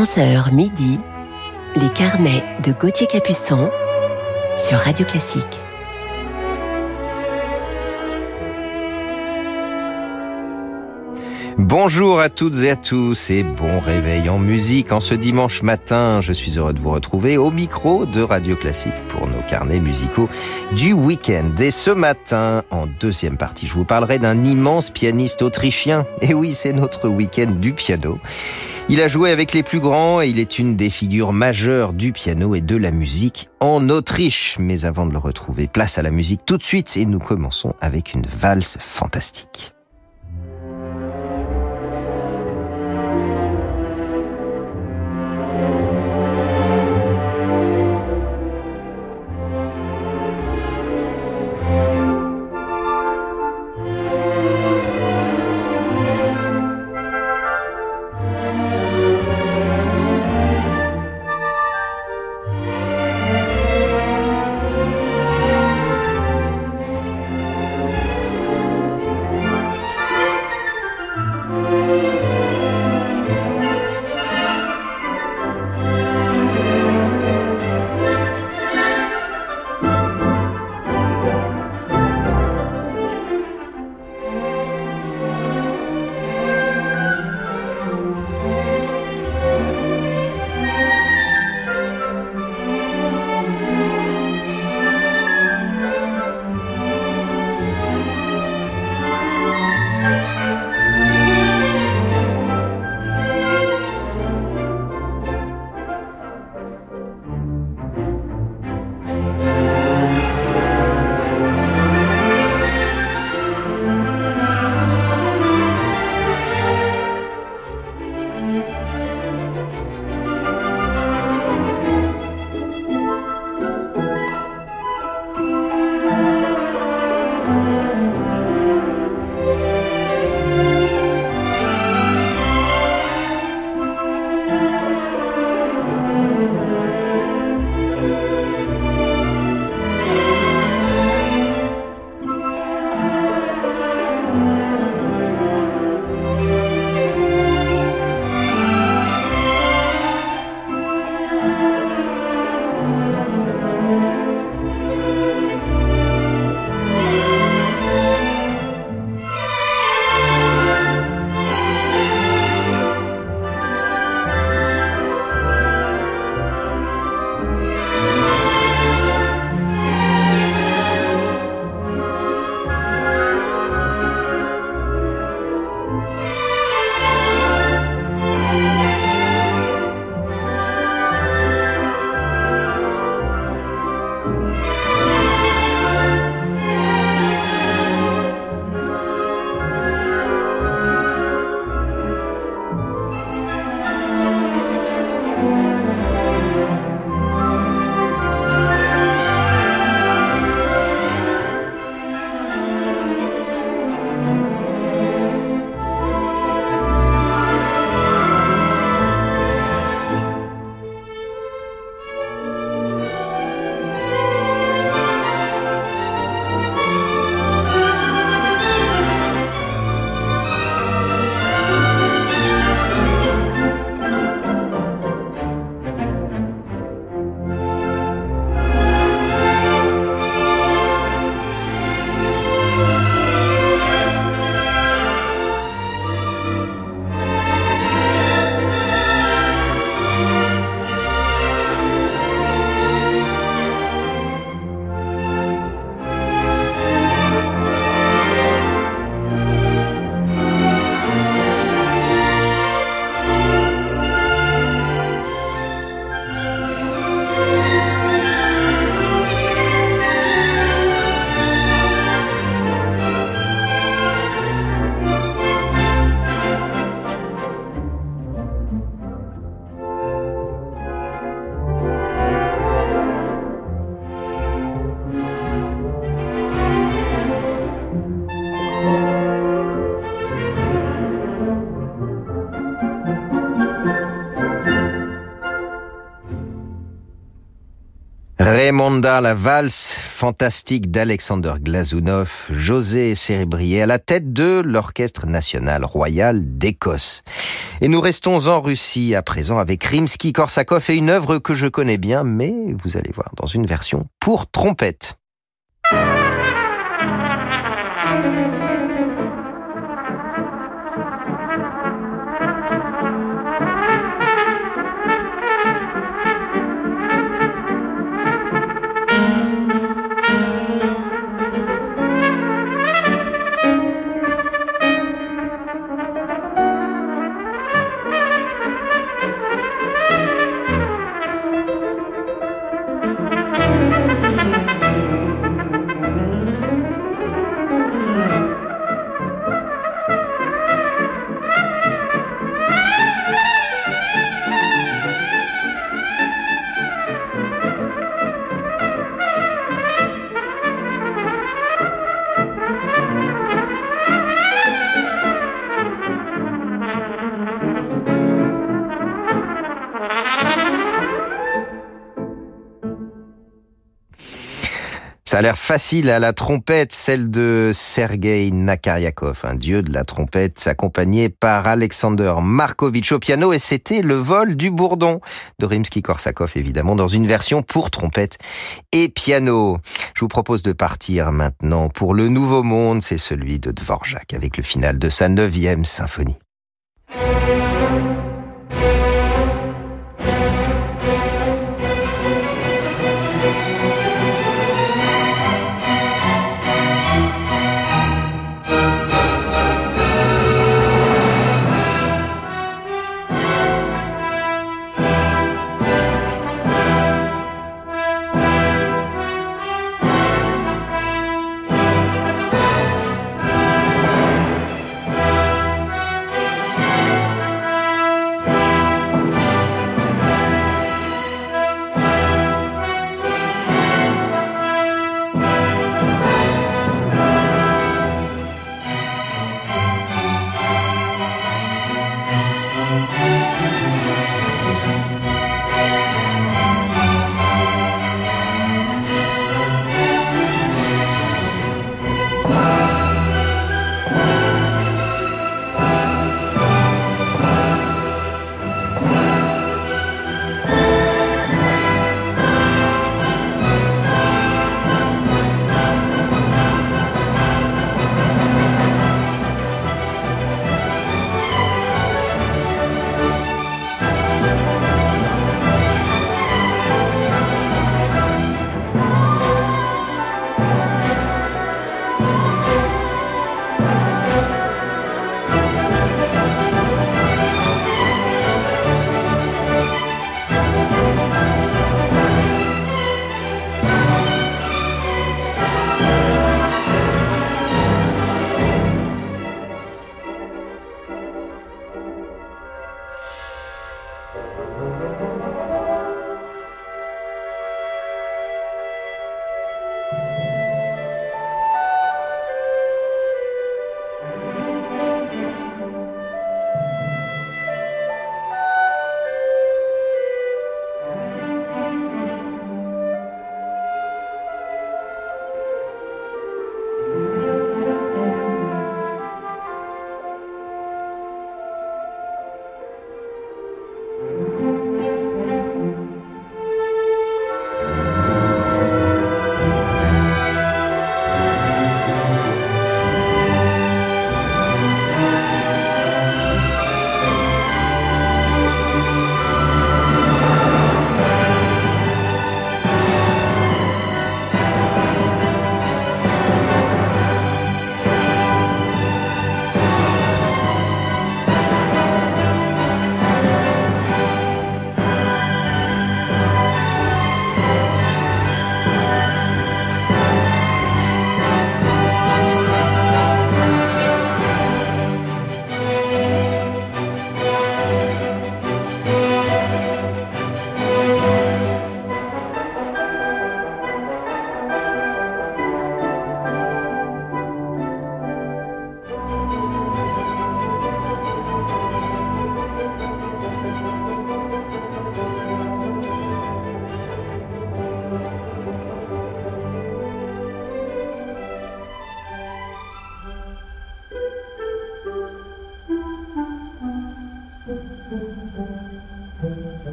11h midi, les carnets de Gauthier Capuçon sur Radio Classique. Bonjour à toutes et à tous et bon réveil en musique en ce dimanche matin. Je suis heureux de vous retrouver au micro de Radio Classique pour nos carnets musicaux du week-end. Et ce matin, en deuxième partie, je vous parlerai d'un immense pianiste autrichien. Et oui, c'est notre week-end du piano. Il a joué avec les plus grands et il est une des figures majeures du piano et de la musique en Autriche. Mais avant de le retrouver, place à la musique tout de suite et nous commençons avec une valse fantastique. La valse fantastique d'Alexander Glazunov, José Cérébrier à la tête de l'Orchestre national royal d'Écosse. Et nous restons en Russie à présent avec Rimsky-Korsakov et une œuvre que je connais bien, mais vous allez voir dans une version pour trompette. L'air facile à la trompette, celle de Sergei Nakaryakov, un dieu de la trompette, accompagné par Alexander Markovitch au piano, et c'était le vol du bourdon de Rimsky-Korsakov, évidemment, dans une version pour trompette et piano. Je vous propose de partir maintenant pour le nouveau monde, c'est celui de Dvorak, avec le final de sa neuvième symphonie.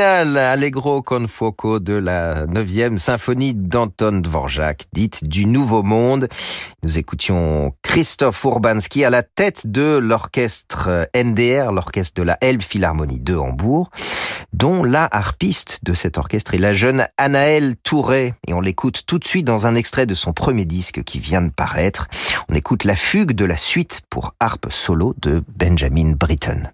Allegro con fuoco de la 9e symphonie d'Anton Dvorak, dite du Nouveau Monde. Nous écoutions Christophe Urbanski à la tête de l'orchestre NDR, l'orchestre de la Elbphilharmonie de Hambourg, dont la harpiste de cet orchestre est la jeune Anaëlle Touré. Et on l'écoute tout de suite dans un extrait de son premier disque qui vient de paraître. On écoute la fugue de la suite pour harpe solo de Benjamin Britten.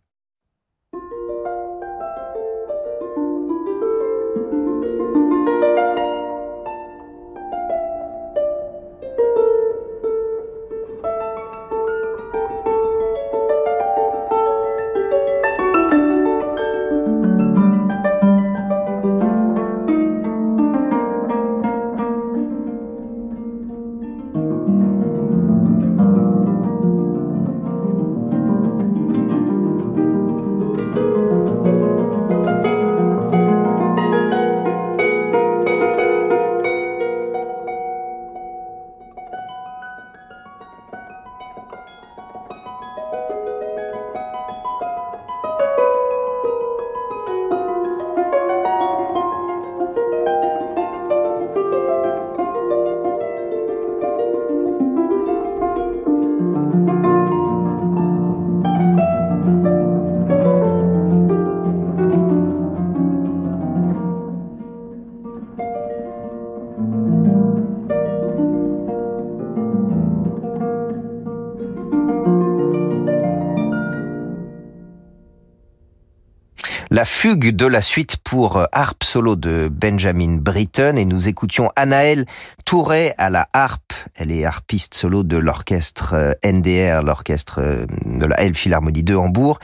Fugue de la suite pour euh, harpe solo de Benjamin Britten et nous écoutions Anaël Touré à la harpe. Elle est harpiste solo de l'orchestre euh, NDR, l'orchestre euh, de la Philharmonie de Hambourg.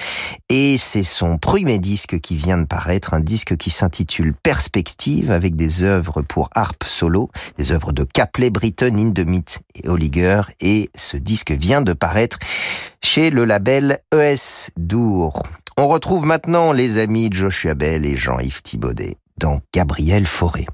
Et c'est son premier disque qui vient de paraître, un disque qui s'intitule Perspective avec des œuvres pour harpe solo, des œuvres de Capley, Britten, Hindemith et Holliger. Et ce disque vient de paraître chez le label ES Dour. On retrouve maintenant les amis Joshua Bell et Jean-Yves Thibaudet dans Gabriel Forêt.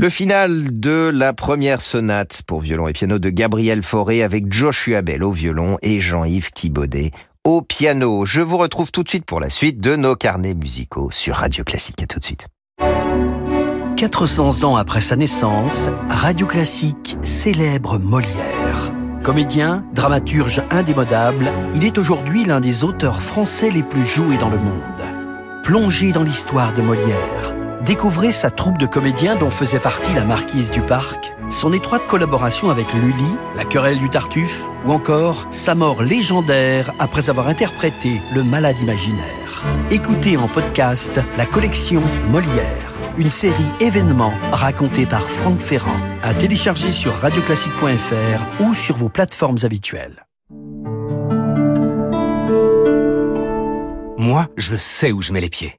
Le final de la première sonate pour violon et piano de Gabriel Fauré avec Joshua Bell au violon et Jean-Yves Thibaudet au piano. Je vous retrouve tout de suite pour la suite de nos carnets musicaux sur Radio Classique. À tout de suite. 400 ans après sa naissance, Radio Classique célèbre Molière. Comédien, dramaturge indémodable, il est aujourd'hui l'un des auteurs français les plus joués dans le monde. Plongé dans l'histoire de Molière, découvrez sa troupe de comédiens dont faisait partie la marquise du Parc, son étroite collaboration avec Lully, la querelle du Tartuffe, ou encore sa mort légendaire après avoir interprété le malade imaginaire. Écoutez en podcast la collection Molière, une série événement racontée par Franck Ferrand, à télécharger sur radioclassique.fr ou sur vos plateformes habituelles. Moi, je sais où je mets les pieds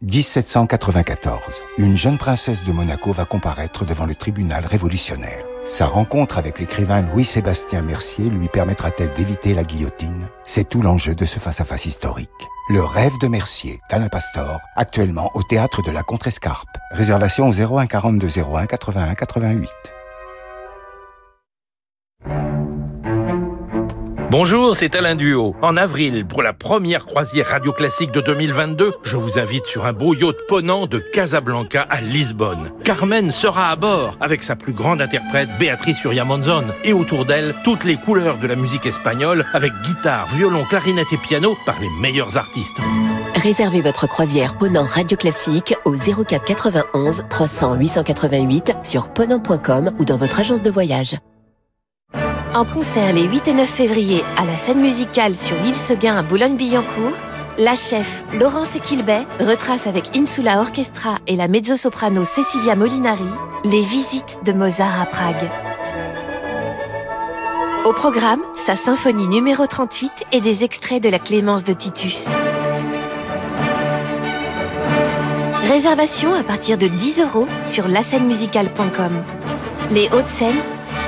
1794. Une jeune princesse de Monaco va comparaître devant le tribunal révolutionnaire. Sa rencontre avec l'écrivain Louis-Sébastien Mercier lui permettra-t-elle d'éviter la guillotine? C'est tout l'enjeu de ce face-à-face historique. Le rêve de Mercier, d'Alain Pastor, actuellement au théâtre de la Contrescarpe. Réservation au 01 42 01 81 88. Bonjour, c'est Alain Duo. En avril, pour la première croisière radio classique de 2022, je vous invite sur un beau yacht ponant de Casablanca à Lisbonne. Carmen sera à bord avec sa plus grande interprète Béatrice Uriamonzon et autour d'elle toutes les couleurs de la musique espagnole avec guitare, violon, clarinette et piano par les meilleurs artistes. Réservez votre croisière Ponant Radio Classique au 04 91 300 888 sur ponant.com ou dans votre agence de voyage. En concert les 8 et 9 février à la scène musicale sur l'île Seguin à Boulogne-Billancourt, la chef Laurence Equilbet retrace avec Insula Orchestra et la mezzo-soprano Cecilia Molinari les visites de Mozart à Prague. Au programme, sa symphonie numéro 38 et des extraits de la Clémence de Titus. Réservation à partir de 10 euros sur lascenemusicale.com. Les Hauts-de-Seine,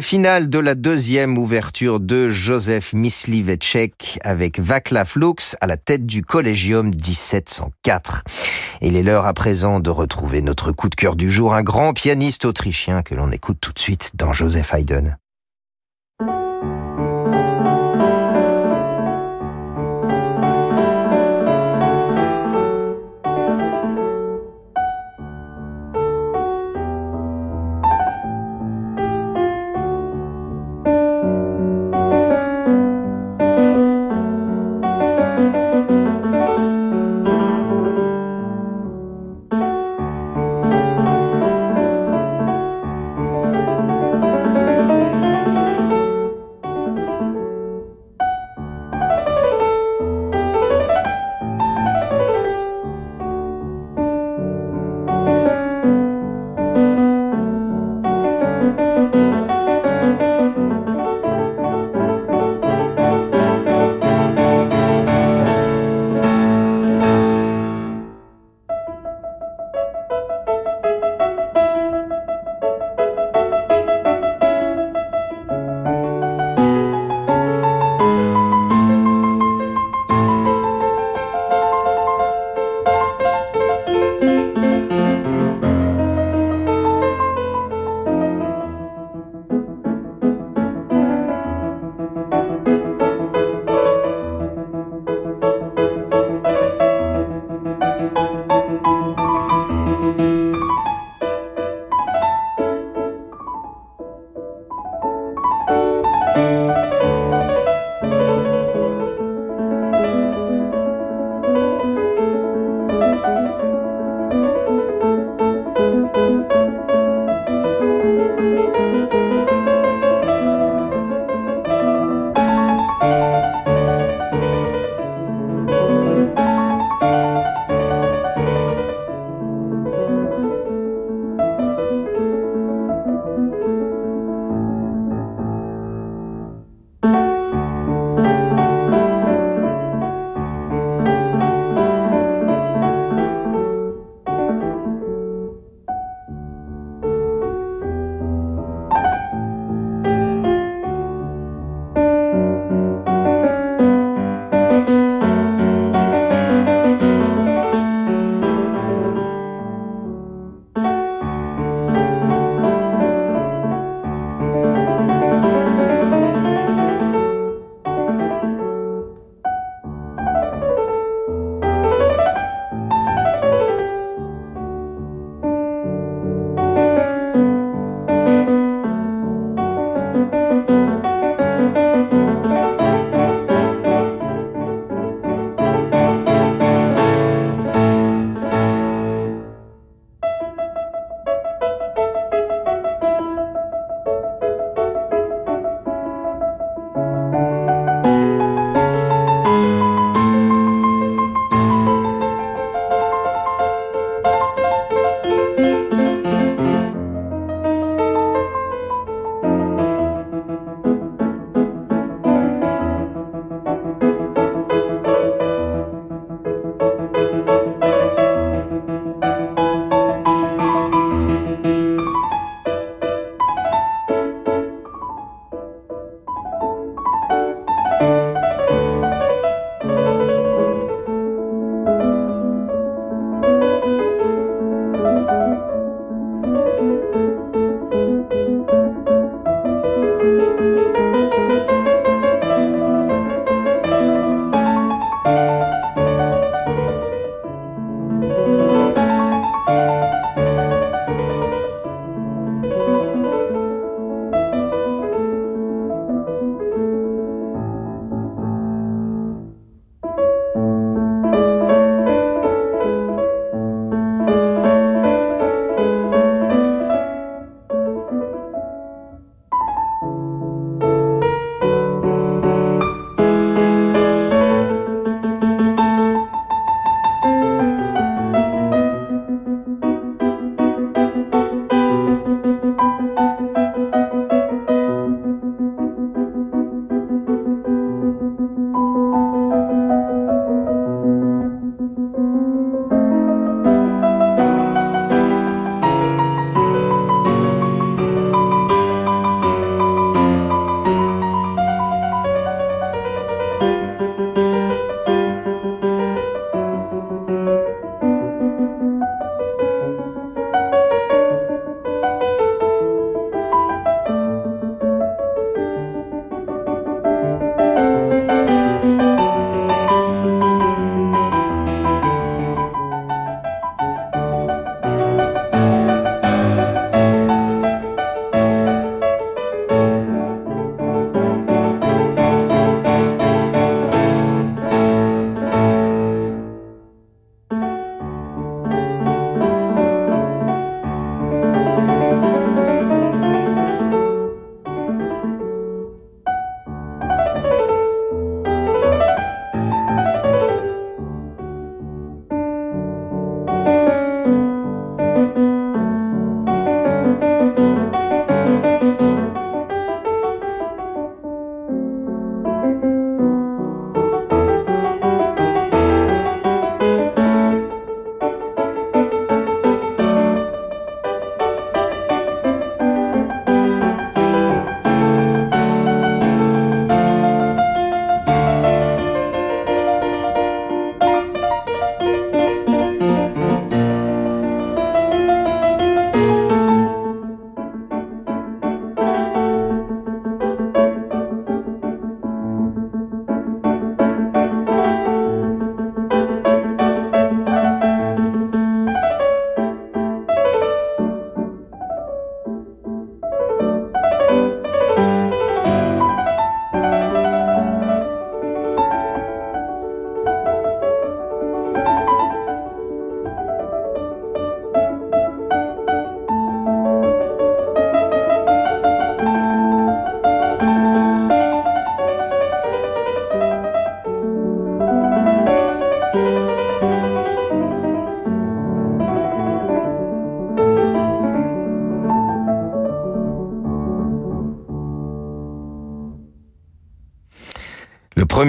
Le final de la deuxième ouverture de Joseph Myslivecek avec Vaclav Lux à la tête du Collegium 1704. Il est l'heure à présent de retrouver notre coup de cœur du jour, un grand pianiste autrichien que l'on écoute tout de suite dans Joseph Haydn.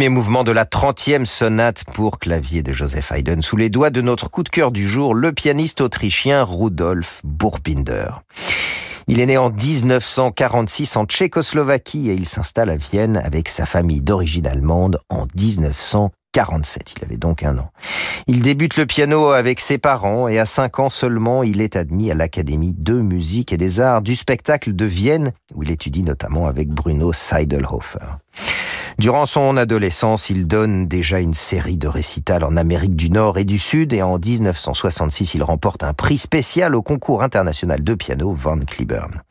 Mouvement de la 30e sonate pour clavier de Joseph Haydn sous les doigts de notre coup de cœur du jour, le pianiste autrichien Rudolf Burbinder. Il est né en 1946 en Tchécoslovaquie et il s'installe à Vienne avec sa famille d'origine allemande en 1947. Il avait donc un an. Il débute le piano avec ses parents et à 5 ans seulement, il est admis à l'Académie de musique et des arts du spectacle de Vienne où il étudie notamment avec Bruno Seidelhofer. Durant son adolescence, il donne déjà une série de récitals en Amérique du Nord et du Sud et en 1966, il remporte un prix spécial au concours international de piano Van Cliburn.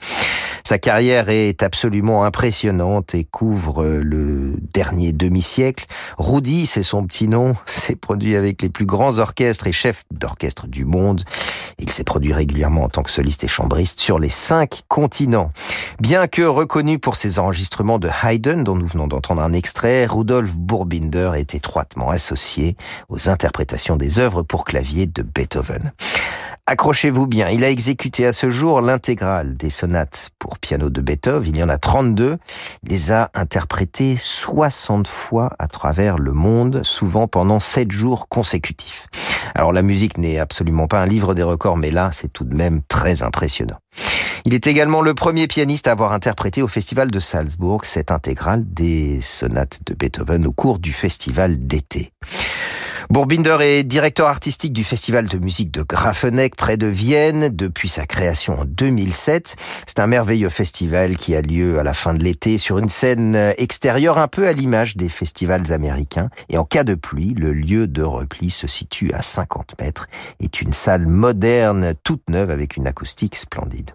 Sa carrière est absolument impressionnante et couvre le dernier demi-siècle. Rudy, c'est son petit nom, s'est produit avec les plus grands orchestres et chefs d'orchestre du monde. Il s'est produit régulièrement en tant que soliste et chambriste sur les cinq continents. Bien que reconnu pour ses enregistrements de Haydn, dont nous venons d'entendre un extrait, Rudolf Burbinder est étroitement associé aux interprétations des œuvres pour clavier de Beethoven. Accrochez-vous bien, il a exécuté à ce jour l'intégrale des sonates pour piano de Beethoven, il y en a 32, il les a interprétées 60 fois à travers le monde, souvent pendant 7 jours consécutifs. Alors la musique n'est absolument pas un livre des records, mais là c'est tout de même très impressionnant. Il est également le premier pianiste à avoir interprété au Festival de Salzbourg cette intégrale des sonates de Beethoven au cours du festival d'été. Bourbinder est directeur artistique du Festival de musique de Grafenegg près de Vienne depuis sa création en 2007. C'est un merveilleux festival qui a lieu à la fin de l'été sur une scène extérieure un peu à l'image des festivals américains. Et en cas de pluie, le lieu de repli se situe à 50 mètres. Est une salle moderne, toute neuve avec une acoustique splendide.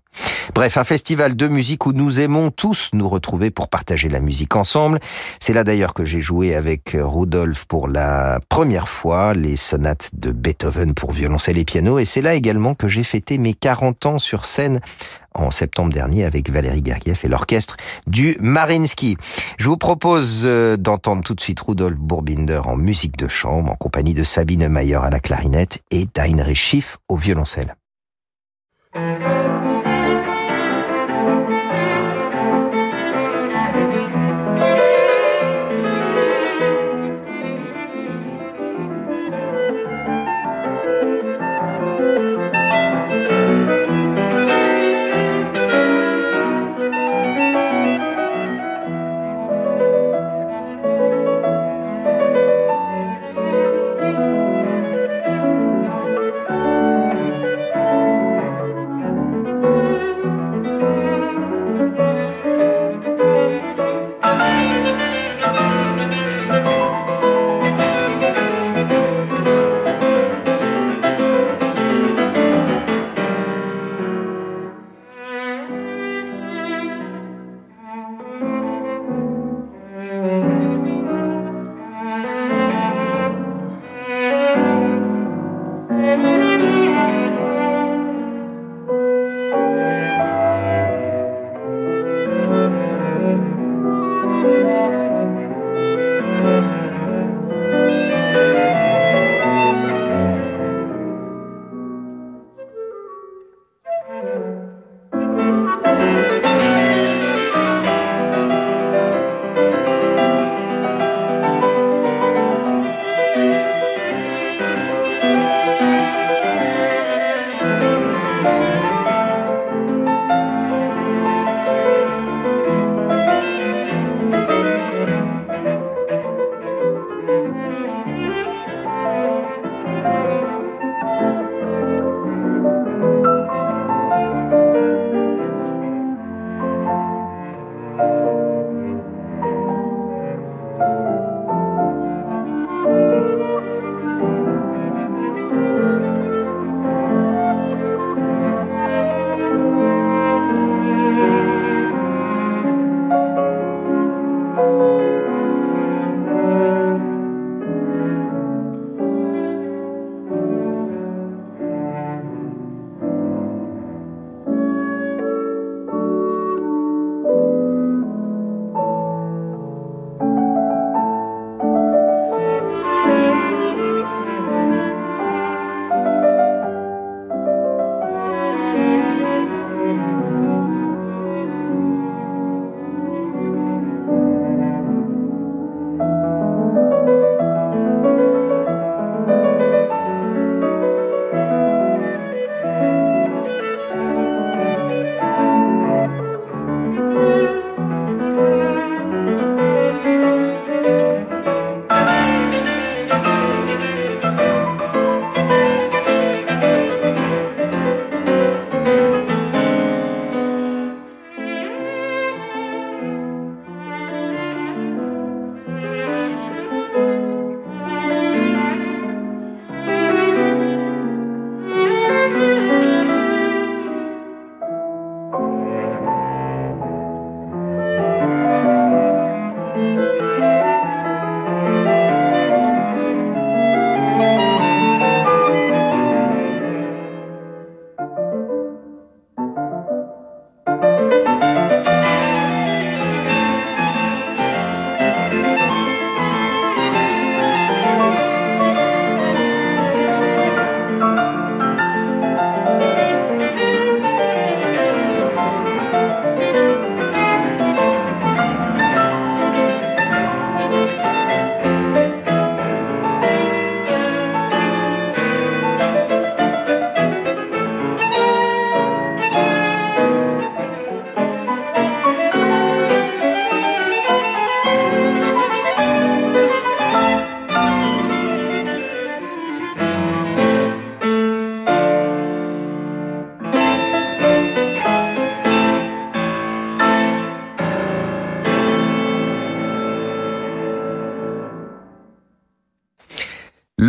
Bref, un festival de musique où nous aimons tous nous retrouver pour partager la musique ensemble. C'est là d'ailleurs que j'ai joué avec Rudolf pour la première fois les sonates de Beethoven pour violoncelle et piano, et c'est là également que j'ai fêté mes 40 ans sur scène en septembre dernier avec Valérie Gergiev et l'orchestre du Marinsky. Je vous propose euh, d'entendre tout de suite Rudolf Burbinder en musique de chambre en compagnie de Sabine Mayer à la clarinette et d'Heinrich Schiff au violoncelle.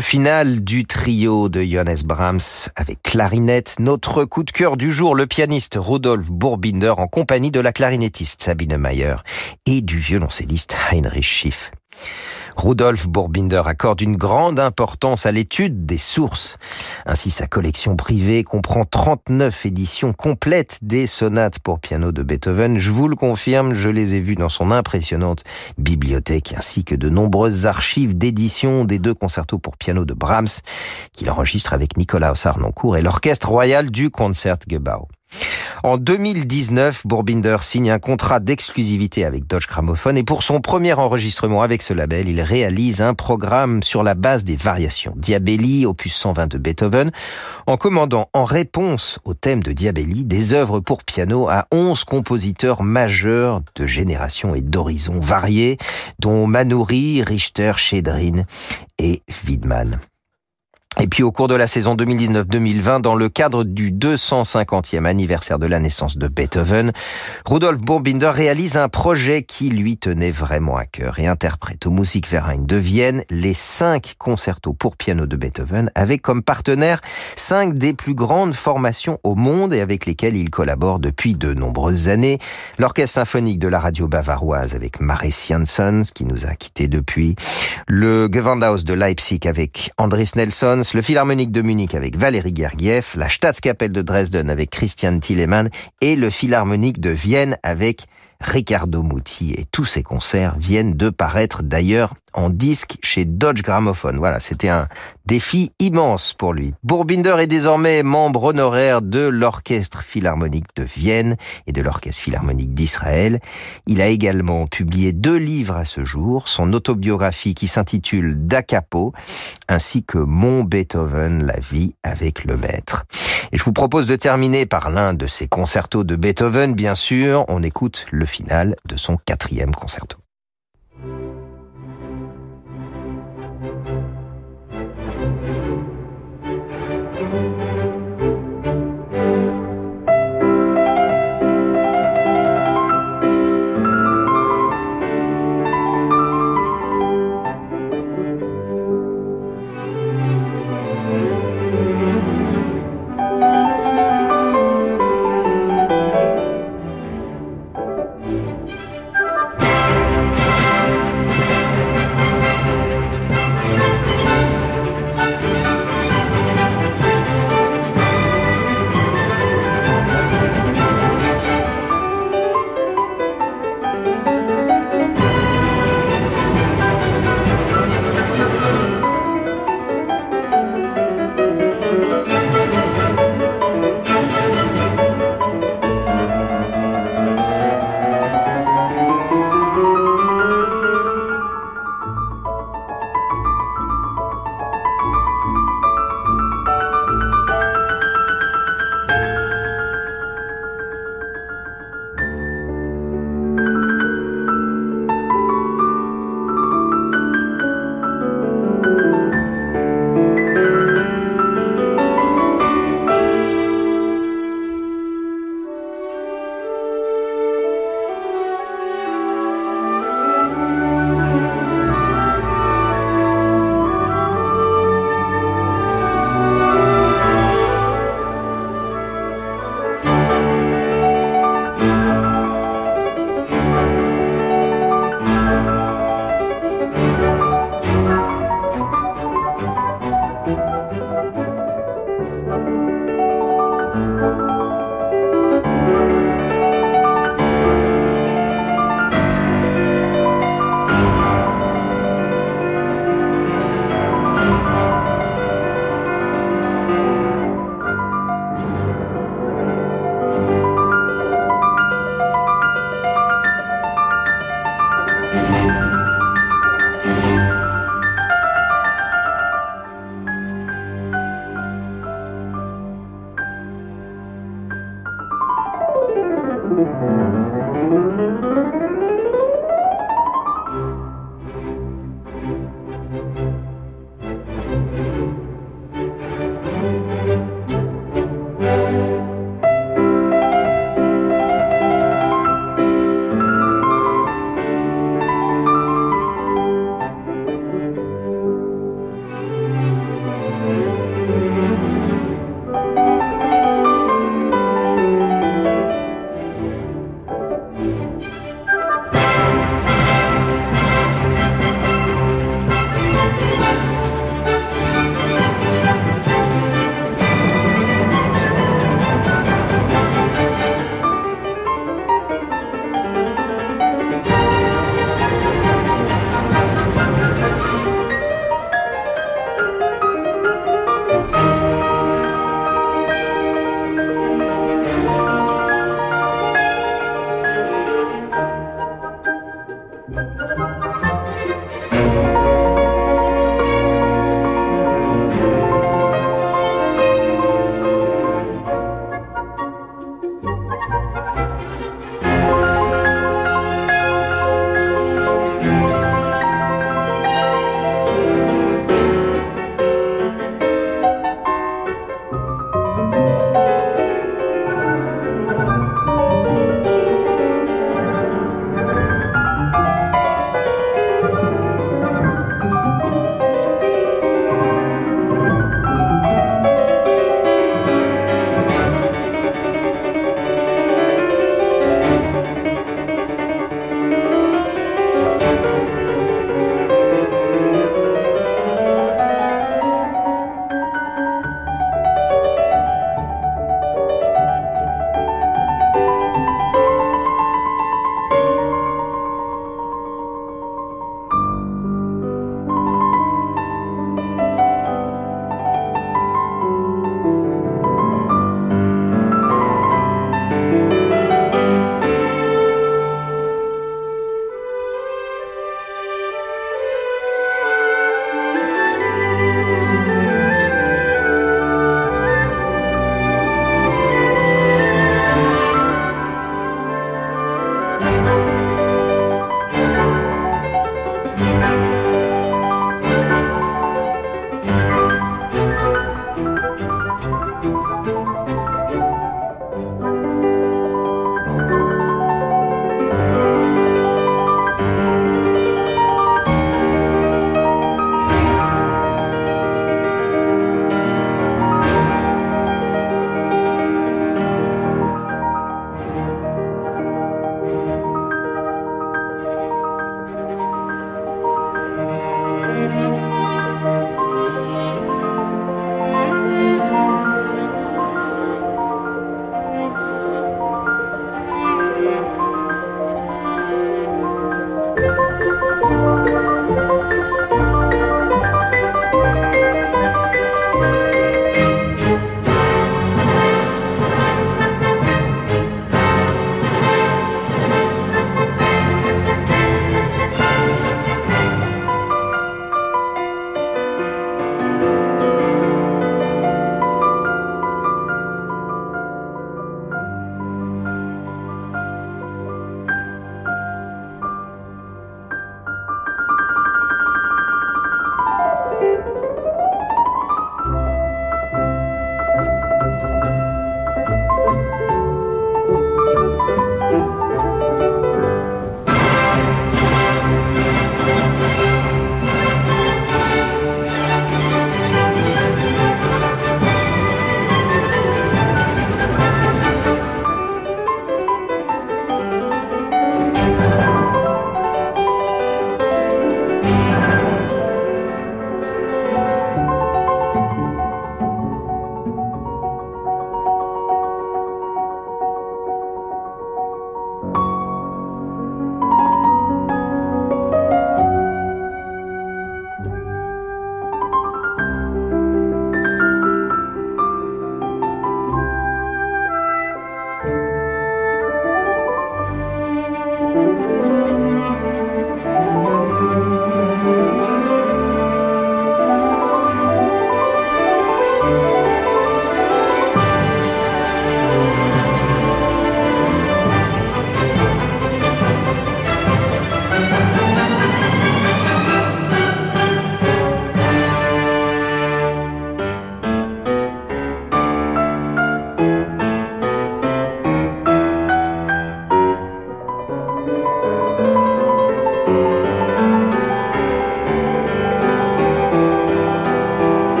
Le final du trio de Johannes Brahms avec clarinette, notre coup de cœur du jour, le pianiste Rudolf Bourbinder en compagnie de la clarinettiste Sabine Mayer et du violoncelliste Heinrich Schiff. Rudolf Bourbinder accorde une grande importance à l'étude des sources. Ainsi, sa collection privée comprend 39 éditions complètes des sonates pour piano de Beethoven. Je vous le confirme, je les ai vues dans son impressionnante bibliothèque, ainsi que de nombreuses archives d'éditions des deux concertos pour piano de Brahms, qu'il enregistre avec Nicolas Harnoncourt et l'Orchestre royal du Concertgebouw. En 2019, Bourbinder signe un contrat d'exclusivité avec Deutsche Grammophon et pour son premier enregistrement avec ce label, il réalise un programme sur la base des variations Diabelli, opus 120 de Beethoven, en commandant en réponse au thème de Diabelli des œuvres pour piano à 11 compositeurs majeurs de génération et d'horizons variés, dont Manoury, Richter, Schedrin et Wiedmann. Et puis au cours de la saison 2019-2020, dans le cadre du 250e anniversaire de la naissance de Beethoven, Rudolf Bourbinder réalise un projet qui lui tenait vraiment à cœur et interprète au Musikverein de Vienne les cinq concertos pour piano de Beethoven avec comme partenaire cinq des plus grandes formations au monde et avec lesquelles il collabore depuis de nombreuses années. L'Orchestre symphonique de la radio bavaroise avec Maris Janssens qui nous a quittés depuis, le Gewandhaus de Leipzig avec Andris Nelson, le Philharmonique de Munich avec Valérie Gergiev, la Staatskapelle de Dresden avec Christian Tillemann et le Philharmonique de Vienne avec Riccardo Muti. Et tous ces concerts viennent de paraître d'ailleurs en disque chez Dodge Gramophone. Voilà, c'était un défi immense pour lui. Bourbinder est désormais membre honoraire de l'Orchestre Philharmonique de Vienne et de l'Orchestre Philharmonique d'Israël. Il a également publié deux livres à ce jour, son autobiographie qui s'intitule Da Capo, ainsi que Mon Beethoven, la vie avec le maître. Et je vous propose de terminer par l'un de ses concertos de Beethoven, bien sûr. On écoute le final de son quatrième concerto.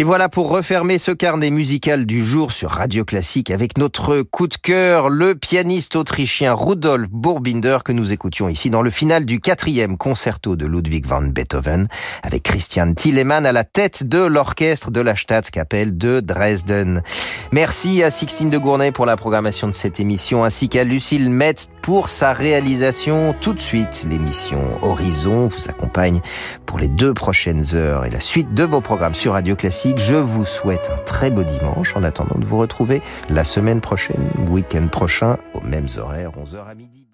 Et voilà pour refermer ce carnet musical du jour sur Radio Classique avec notre coup de cœur, le pianiste autrichien Rudolf Burbinder que nous écoutions ici dans le final du quatrième concerto de Ludwig van Beethoven avec Christian Tillemann à la tête de l'orchestre de la Staatskapelle de Dresden. Merci à Sixtine de Gournay pour la programmation de cette émission ainsi qu'à Lucille Metz pour sa réalisation. Tout de suite, l'émission Horizon vous accompagne pour les deux prochaines heures et la suite de vos programmes sur Radio Je vous souhaite un très beau dimanche en attendant de vous retrouver la semaine prochaine, week-end prochain, aux mêmes horaires, 11h à midi.